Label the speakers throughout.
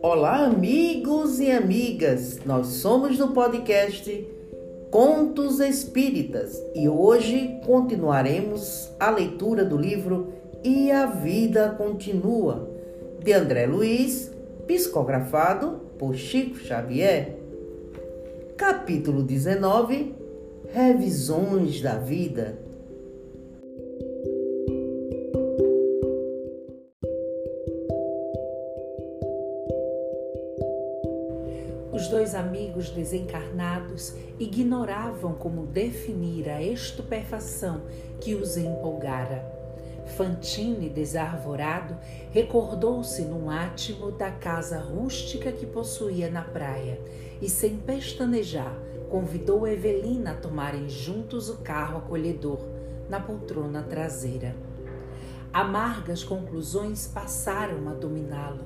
Speaker 1: Olá, amigos e amigas. Nós somos do podcast Contos Espíritas e hoje continuaremos a leitura do livro E a Vida Continua, de André Luiz, psicografado por Chico Xavier. Capítulo 19 Revisões da Vida.
Speaker 2: Desencarnados ignoravam como definir a estupefação que os empolgara. Fantine, desarvorado, recordou-se num átimo da casa rústica que possuía na praia e, sem pestanejar, convidou Evelina a tomarem juntos o carro acolhedor na poltrona traseira. Amargas conclusões passaram a dominá-lo.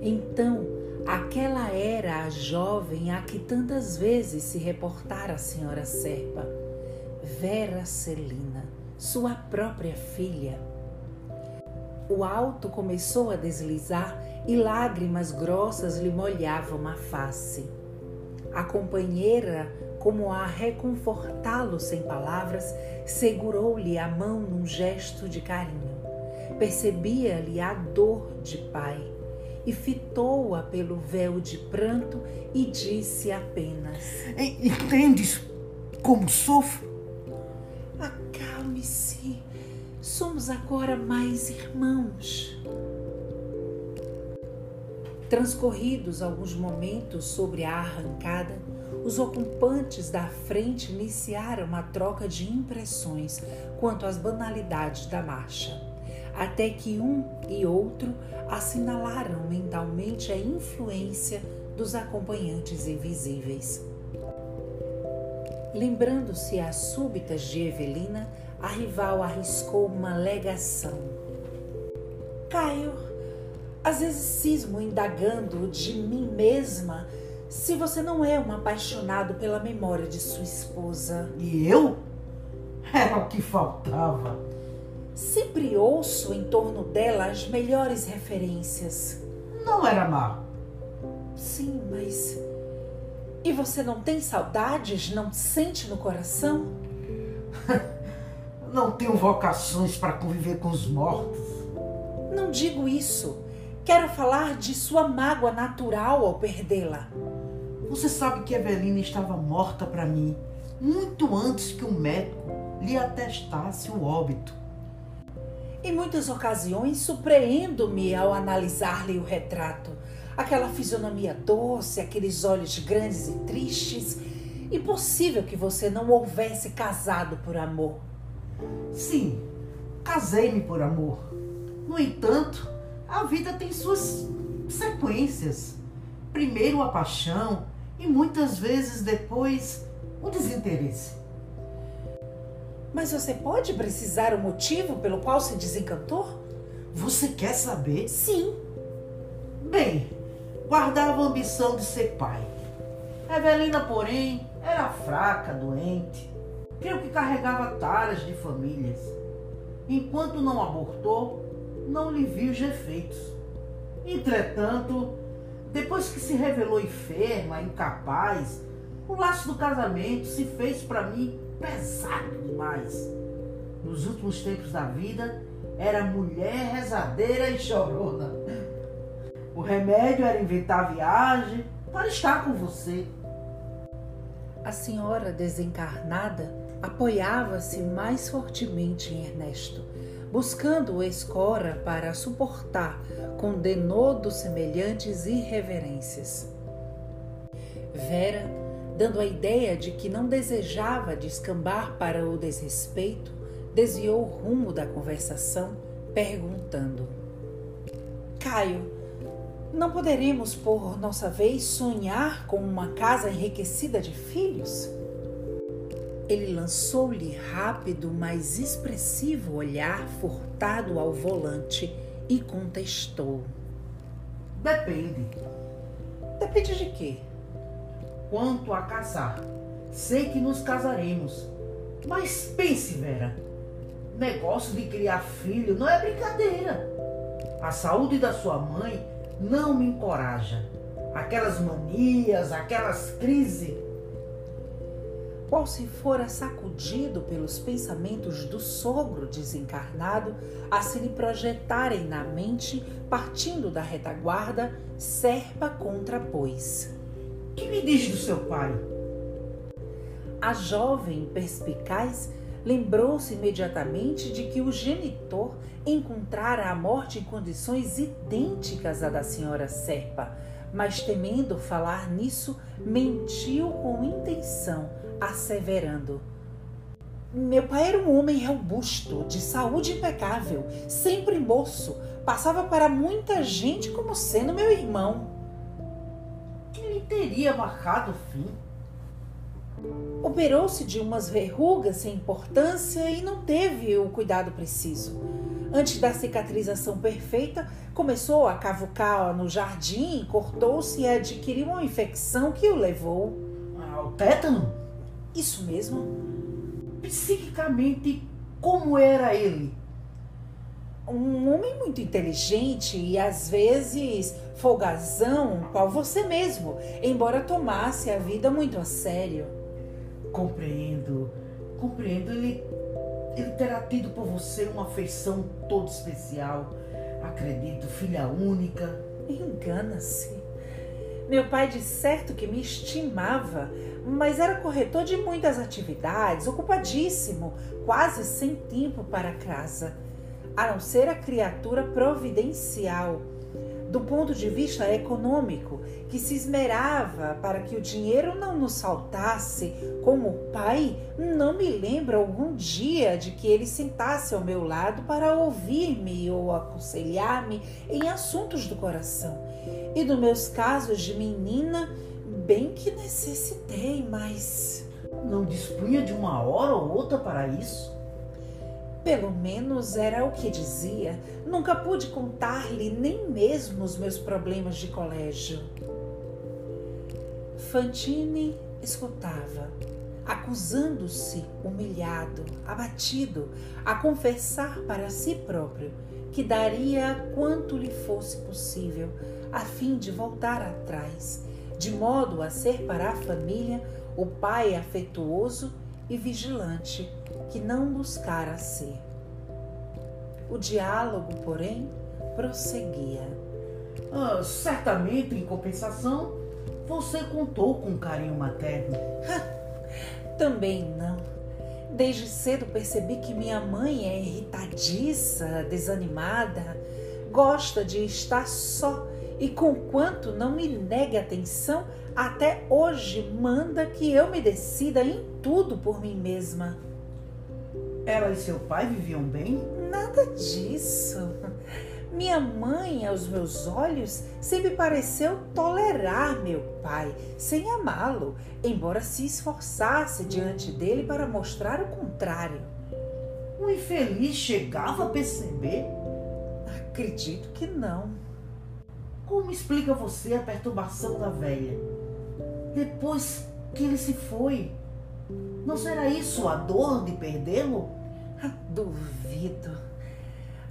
Speaker 2: Então, Aquela era a jovem a que tantas vezes se reportara a senhora Serpa, Vera Celina, sua própria filha. O alto começou a deslizar e lágrimas grossas lhe molhavam a face. A companheira, como a reconfortá-lo sem palavras, segurou-lhe a mão num gesto de carinho. Percebia-lhe a dor de pai e fitou-a pelo véu de pranto e disse apenas:
Speaker 3: Entendes como sofro?
Speaker 2: Acalme-se, somos agora mais irmãos. Transcorridos alguns momentos sobre a arrancada, os ocupantes da frente iniciaram uma troca de impressões quanto às banalidades da marcha até que um e outro assinalaram mentalmente a influência dos acompanhantes invisíveis. Lembrando-se às súbitas de Evelina, a rival arriscou uma alegação. Caio, às vezes cismo indagando de mim mesma se você não é um apaixonado pela memória de sua esposa.
Speaker 3: E eu? Era o que faltava.
Speaker 2: Sempre ouço em torno dela as melhores referências.
Speaker 3: Não era má.
Speaker 2: Sim, mas. E você não tem saudades? Não sente no coração?
Speaker 3: não tenho vocações para conviver com os mortos.
Speaker 2: Não digo isso. Quero falar de sua mágoa natural ao perdê-la.
Speaker 3: Você sabe que Evelina estava morta para mim muito antes que o médico lhe atestasse o óbito.
Speaker 2: Em muitas ocasiões surpreendo-me ao analisar-lhe o retrato. Aquela fisionomia doce, aqueles olhos grandes e tristes. Impossível que você não houvesse casado por amor.
Speaker 3: Sim, casei-me por amor. No entanto, a vida tem suas sequências. Primeiro a paixão e muitas vezes depois o desinteresse.
Speaker 2: Mas você pode precisar o motivo pelo qual se desencantou?
Speaker 3: Você quer saber?
Speaker 2: Sim.
Speaker 3: Bem, guardava a ambição de ser pai. Evelina, porém, era fraca, doente. Creio que carregava taras de famílias. Enquanto não abortou, não lhe vi os efeitos. Entretanto, depois que se revelou enferma, incapaz, o laço do casamento se fez para mim pesado demais. Nos últimos tempos da vida, era mulher rezadeira e chorona. O remédio era inventar viagem para estar com você.
Speaker 2: A senhora desencarnada apoiava-se mais fortemente em Ernesto, buscando escora para suportar com denodos semelhantes irreverências. Vera dando a ideia de que não desejava descambar para o desrespeito, desviou o rumo da conversação, perguntando: Caio, não poderemos, por nossa vez, sonhar com uma casa enriquecida de filhos? Ele lançou-lhe rápido, mas expressivo olhar furtado ao volante e contestou:
Speaker 3: Depende.
Speaker 2: Depende de quê?
Speaker 3: Quanto a casar. Sei que nos casaremos. Mas pense, Vera, negócio de criar filho não é brincadeira. A saúde da sua mãe não me encoraja. Aquelas manias, aquelas crises.
Speaker 2: Qual se fora sacudido pelos pensamentos do sogro desencarnado a se lhe projetarem na mente, partindo da retaguarda, serpa contra pois.
Speaker 3: Que me diz do seu pai?
Speaker 2: A jovem perspicaz lembrou-se imediatamente de que o genitor encontrara a morte em condições idênticas à da senhora Serpa, mas temendo falar nisso, mentiu com intenção, asseverando: Meu pai era um homem robusto, de saúde impecável, sempre moço, passava para muita gente como sendo meu irmão.
Speaker 3: Teria marcado o fim?
Speaker 2: Operou-se de umas verrugas sem importância e não teve o cuidado preciso. Antes da cicatrização perfeita, começou a cavucar no jardim, cortou-se e adquiriu uma infecção que o levou.
Speaker 3: Ao tétano?
Speaker 2: Isso mesmo.
Speaker 3: Psiquicamente, como era ele?
Speaker 2: Um homem muito inteligente e às vezes folgazão, qual você mesmo, embora tomasse a vida muito a sério.
Speaker 3: Compreendo, compreendo. Ele, ele terá tido por você uma afeição toda especial. Acredito, filha única.
Speaker 2: Engana-se. Meu pai de certo que me estimava, mas era corretor de muitas atividades, ocupadíssimo, quase sem tempo para casa, a não ser a criatura providencial do ponto de vista econômico, que se esmerava para que o dinheiro não nos faltasse, como pai, não me lembro algum dia de que ele sentasse ao meu lado para ouvir-me ou aconselhar-me em assuntos do coração. E dos meus casos de menina, bem que necessitei, mas.
Speaker 3: Não dispunha de uma hora ou outra para isso?
Speaker 2: Pelo menos era o que dizia. Nunca pude contar-lhe nem mesmo os meus problemas de colégio. Fantine escutava, acusando-se, humilhado, abatido, a confessar para si próprio que daria quanto lhe fosse possível a fim de voltar atrás, de modo a ser para a família o pai afetuoso e vigilante que não buscara ser. O diálogo, porém, prosseguia.
Speaker 3: Ah, certamente, em compensação, você contou com carinho materno.
Speaker 2: Também não. Desde cedo percebi que minha mãe é irritadiça, desanimada, gosta de estar só e, conquanto não me negue atenção, até hoje manda que eu me decida em tudo por mim mesma.
Speaker 3: Ela e seu pai viviam bem?
Speaker 2: Nada disso. Minha mãe, aos meus olhos, sempre pareceu tolerar meu pai, sem amá-lo, embora se esforçasse diante dele para mostrar o contrário.
Speaker 3: O infeliz chegava a perceber?
Speaker 2: Acredito que não.
Speaker 3: Como explica você a perturbação da velha? Depois que ele se foi, não será isso a dor de perdê-lo?
Speaker 2: Duvido.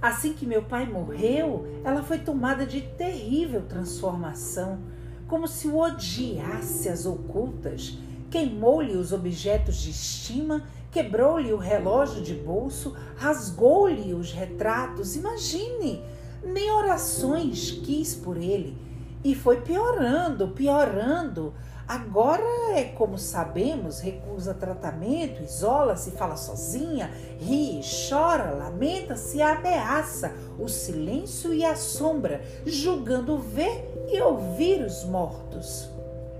Speaker 2: Assim que meu pai morreu, ela foi tomada de terrível transformação, como se o odiasse às ocultas. Queimou-lhe os objetos de estima, quebrou-lhe o relógio de bolso, rasgou-lhe os retratos. Imagine! Nem orações quis por ele. E foi piorando, piorando Agora é como sabemos, recusa tratamento, isola-se, fala sozinha, ri, chora, lamenta-se, ameaça o silêncio e a sombra, julgando ver e ouvir os mortos.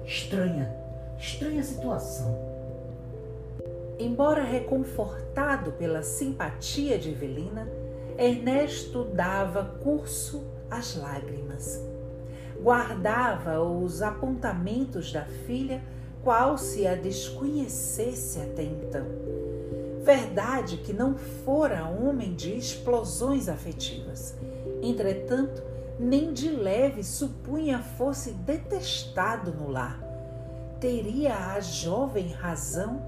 Speaker 3: Estranha, estranha situação.
Speaker 2: Embora reconfortado pela simpatia de Evelina, Ernesto dava curso às lágrimas guardava os apontamentos da filha, qual se a desconhecesse até então. Verdade que não fora homem de explosões afetivas. Entretanto, nem de leve supunha fosse detestado no lar. Teria a jovem razão?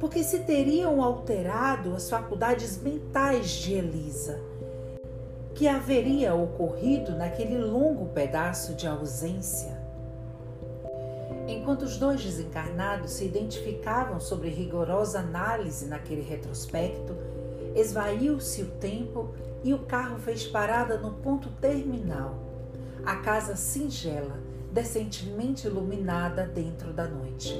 Speaker 2: Porque se teriam alterado as faculdades mentais de Elisa que haveria ocorrido naquele longo pedaço de ausência. Enquanto os dois desencarnados se identificavam sobre rigorosa análise naquele retrospecto, esvaiu-se o tempo e o carro fez parada no ponto terminal. A casa singela, decentemente iluminada dentro da noite.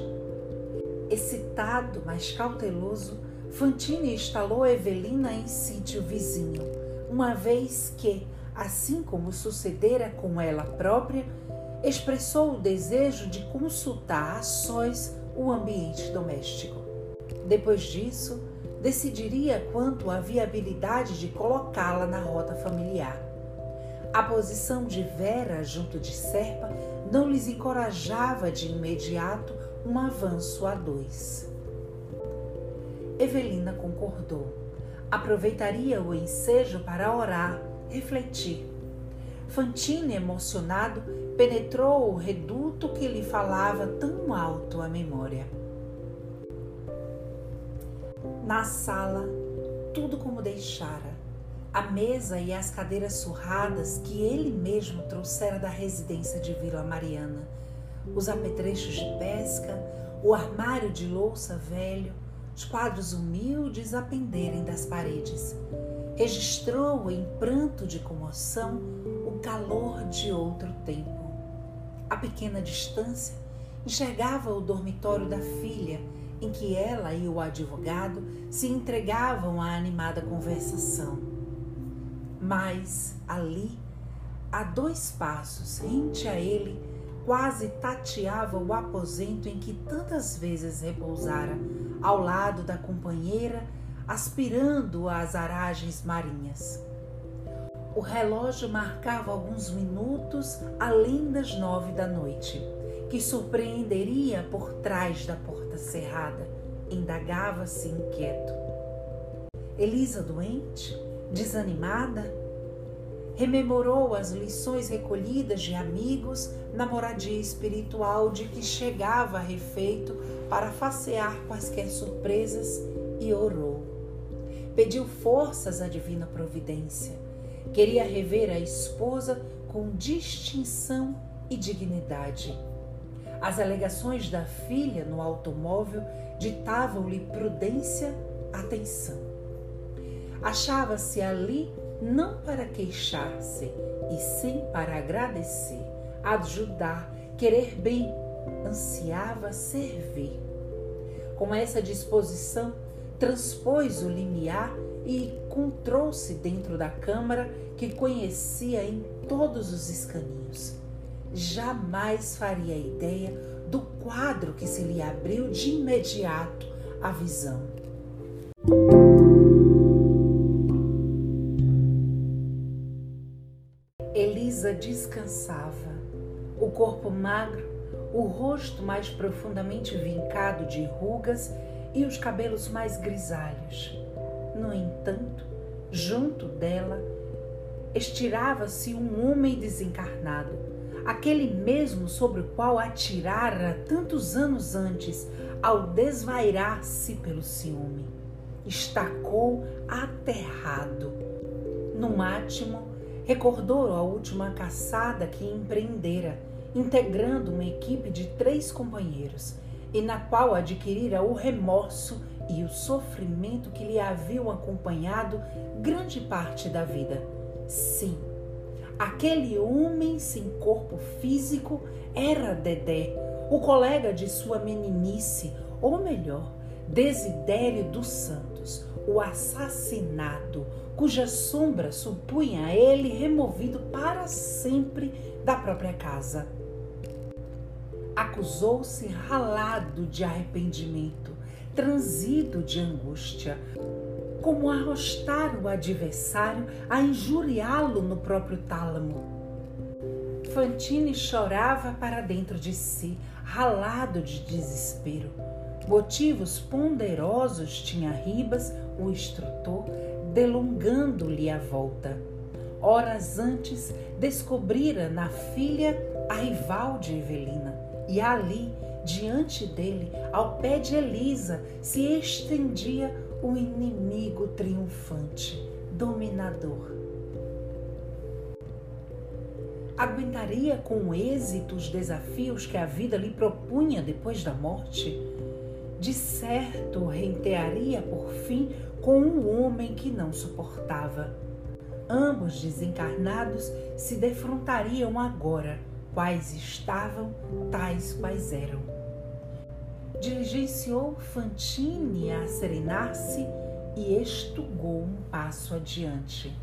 Speaker 2: Excitado, mas cauteloso, Fantini instalou Evelina em sítio vizinho, uma vez que, assim como sucedera com ela própria, expressou o desejo de consultar a sós o ambiente doméstico. Depois disso, decidiria quanto à viabilidade de colocá-la na rota familiar. A posição de Vera junto de Serpa não lhes encorajava de imediato um avanço a dois. Evelina concordou. Aproveitaria o ensejo para orar, refletir. Fantine, emocionado, penetrou o reduto que lhe falava tão alto a memória. Na sala, tudo como deixara. A mesa e as cadeiras surradas que ele mesmo trouxera da residência de Vila Mariana, os apetrechos de pesca, o armário de louça velho, os quadros humildes a penderem das paredes. Registrou em pranto de comoção o calor de outro tempo. A pequena distância, enxergava o dormitório da filha, em que ela e o advogado se entregavam à animada conversação. Mas ali, a dois passos, rente a ele, quase tateava o aposento em que tantas vezes repousara, ao lado da companheira, aspirando as aragens marinhas. O relógio marcava alguns minutos além das nove da noite, que surpreenderia por trás da porta cerrada. Indagava-se inquieto. Elisa doente? Desanimada? Rememorou as lições recolhidas de amigos na moradia espiritual de que chegava refeito para facear quaisquer surpresas e orou. Pediu forças à divina providência. Queria rever a esposa com distinção e dignidade. As alegações da filha no automóvel ditavam-lhe prudência, atenção. Achava-se ali não para queixar-se, e sim para agradecer, ajudar, querer bem, ansiava servir. Com essa disposição, transpôs o limiar e encontrou-se dentro da câmara que conhecia em todos os escaninhos. Jamais faria ideia do quadro que se lhe abriu de imediato à visão. Descansava, o corpo magro, o rosto mais profundamente vincado de rugas e os cabelos mais grisalhos. No entanto, junto dela, estirava-se um homem desencarnado, aquele mesmo sobre o qual atirara tantos anos antes ao desvairar-se pelo ciúme. Estacou aterrado. No átimo, recordou a última caçada que empreendera, integrando uma equipe de três companheiros, e na qual adquirira o remorso e o sofrimento que lhe haviam acompanhado grande parte da vida. Sim, aquele homem sem corpo físico era Dedé, o colega de sua meninice, ou melhor, Desidério dos Santos, o assassinado, cuja sombra supunha ele removido para sempre da própria casa. Acusou-se ralado de arrependimento transido de angústia, como arrostar o adversário a injuriá-lo no próprio tálamo. Fantine chorava para dentro de si, ralado de desespero. Motivos ponderosos tinha Ribas, o instrutor, delongando-lhe a volta. Horas antes, descobrira na filha a rival de Evelina, e ali Diante dele, ao pé de Elisa, se estendia o inimigo triunfante, dominador. Aguentaria com êxito os desafios que a vida lhe propunha depois da morte? De certo, rentearia por fim com um homem que não suportava. Ambos desencarnados se defrontariam agora, quais estavam, tais quais eram. Diligenciou Fantine a serenar-se e estugou um passo adiante.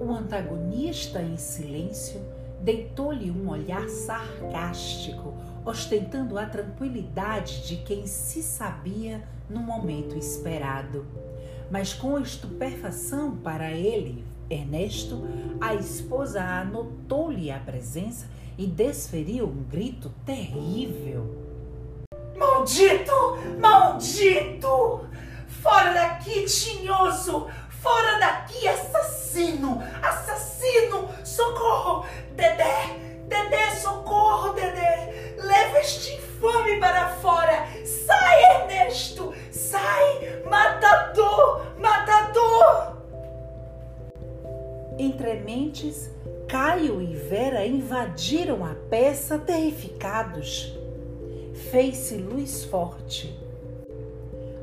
Speaker 2: O antagonista, em silêncio, deitou-lhe um olhar sarcástico, ostentando a tranquilidade de quem se sabia no momento esperado. Mas com estupefação para ele, Ernesto, a esposa anotou-lhe a presença e desferiu um grito terrível.
Speaker 4: Maldito! Maldito! Fora daqui, tinhoso! Fora daqui, assassino! Assassino! Socorro! Dedé! Dedé, socorro, Dedé! Leva este infame para fora! Sai, Ernesto! Sai! Matador! Matador!
Speaker 2: Entre mentes, Caio e Vera invadiram a peça terrificados. Fez-se luz forte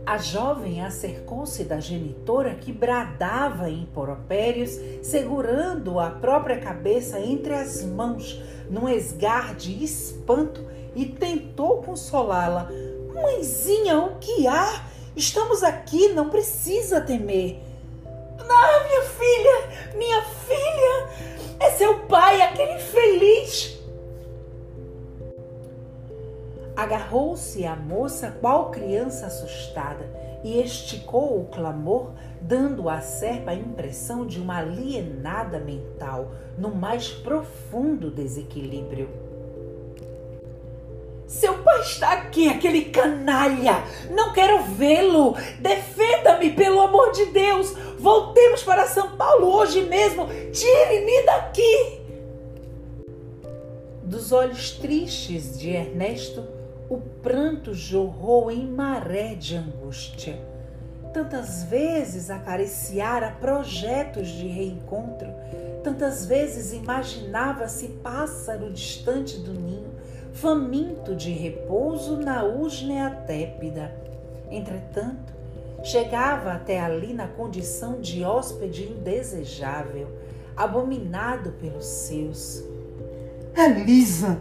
Speaker 2: a jovem acercou-se da genitora que bradava em poropérios, segurando a própria cabeça entre as mãos, num esgar de espanto, e tentou consolá-la. Mãezinha, o que há? Estamos aqui, não precisa temer.
Speaker 4: Ah, minha filha, minha filha, é seu pai, aquele feliz.
Speaker 2: Agarrou-se a moça qual criança assustada e esticou o clamor, dando à serpa a impressão de uma alienada mental no mais profundo desequilíbrio.
Speaker 4: Seu pai está aqui, aquele canalha! Não quero vê-lo! Defenda-me, pelo amor de Deus! Voltemos para São Paulo hoje mesmo! Tire-me daqui!
Speaker 2: Dos olhos tristes de Ernesto, o pranto jorrou em maré de angústia. Tantas vezes acariciara projetos de reencontro, tantas vezes imaginava-se pássaro distante do ninho, faminto de repouso na usnea tépida. Entretanto, chegava até ali na condição de hóspede indesejável, abominado pelos seus.
Speaker 3: Elisa!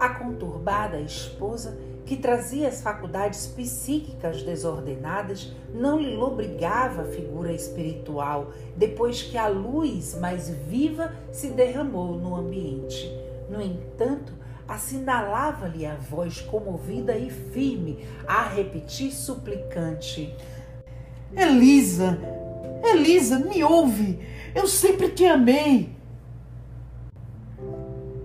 Speaker 2: A conturbada esposa, que trazia as faculdades psíquicas desordenadas, não lhe lobrigava a figura espiritual depois que a luz mais viva se derramou no ambiente. No entanto, assinalava-lhe a voz comovida e firme a repetir suplicante:
Speaker 3: Elisa, Elisa, me ouve! Eu sempre te amei!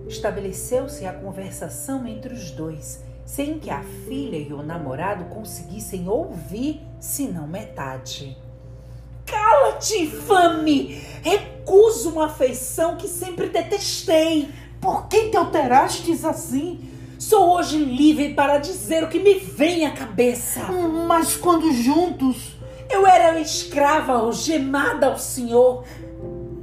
Speaker 2: Estabeleceu-se a conversação entre os dois, sem que a filha e o namorado conseguissem ouvir, senão metade.
Speaker 4: Cala-te, infame! Recuso uma afeição que sempre detestei.
Speaker 3: Por que te alterastes assim?
Speaker 4: Sou hoje livre para dizer o que me vem à cabeça.
Speaker 3: Mas quando juntos.
Speaker 4: Eu era escrava algemada ao Senhor.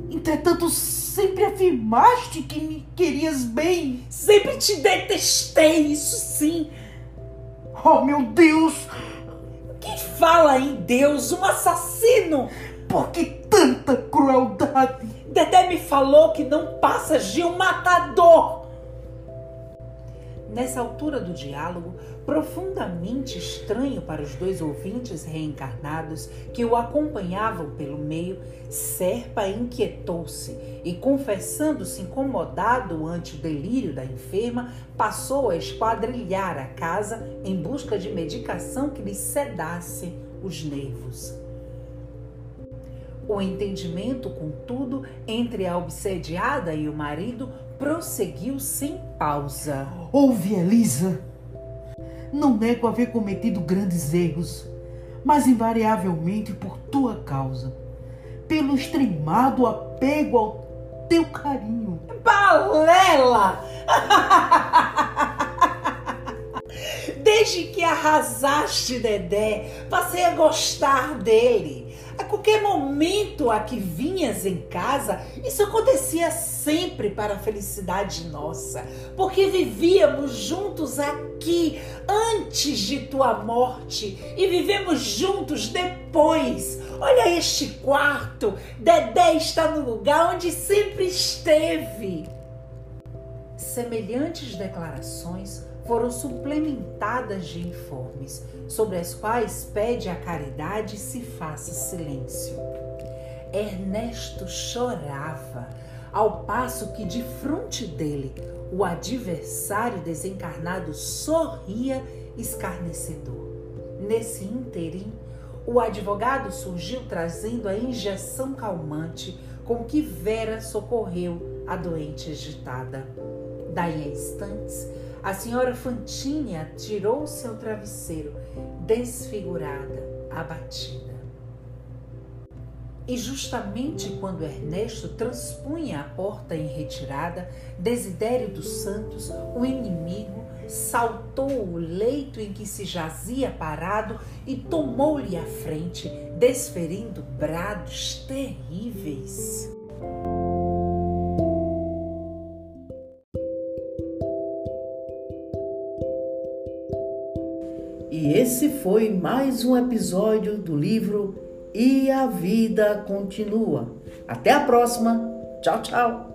Speaker 3: Entretanto, sempre afirmaste que me querias bem.
Speaker 4: Sempre te detestei, isso sim.
Speaker 3: Oh, meu Deus!
Speaker 4: Que fala em Deus, um assassino!
Speaker 3: Por que tanta crueldade?
Speaker 4: Dedé me falou que não passas de um matador.
Speaker 2: Nessa altura do diálogo, profundamente estranho para os dois ouvintes reencarnados que o acompanhavam pelo meio, Serpa inquietou-se e, confessando-se incomodado ante o delírio da enferma, passou a esquadrilhar a casa em busca de medicação que lhe sedasse os nervos. O entendimento, contudo, entre a obsediada e o marido prosseguiu sem pausa.
Speaker 3: Ouve, Elisa. Não nego haver cometido grandes erros, mas invariavelmente por tua causa, pelo extremado apego ao teu carinho.
Speaker 4: Balela!
Speaker 2: Desde que arrasaste Dedé, passei a gostar dele. A qualquer momento a que vinhas em casa, isso acontecia sempre para a felicidade nossa, porque vivíamos juntos aqui antes de tua morte e vivemos juntos depois. Olha este quarto, Dedé está no lugar onde sempre esteve. Semelhantes declarações foram suplementadas de informes, sobre as quais pede a caridade se faça silêncio. Ernesto chorava, ao passo que de frente dele o adversário desencarnado sorria escarnecedor. Nesse interim, o advogado surgiu trazendo a injeção calmante com que Vera socorreu a doente agitada. Daí a instantes, a senhora Fantine atirou-se ao travesseiro, desfigurada, abatida. E justamente quando Ernesto transpunha a porta em retirada, Desidério dos Santos, o inimigo, saltou o leito em que se jazia parado e tomou-lhe a frente, desferindo brados terríveis.
Speaker 3: Esse foi mais um episódio do livro E a Vida Continua. Até a próxima. Tchau, tchau.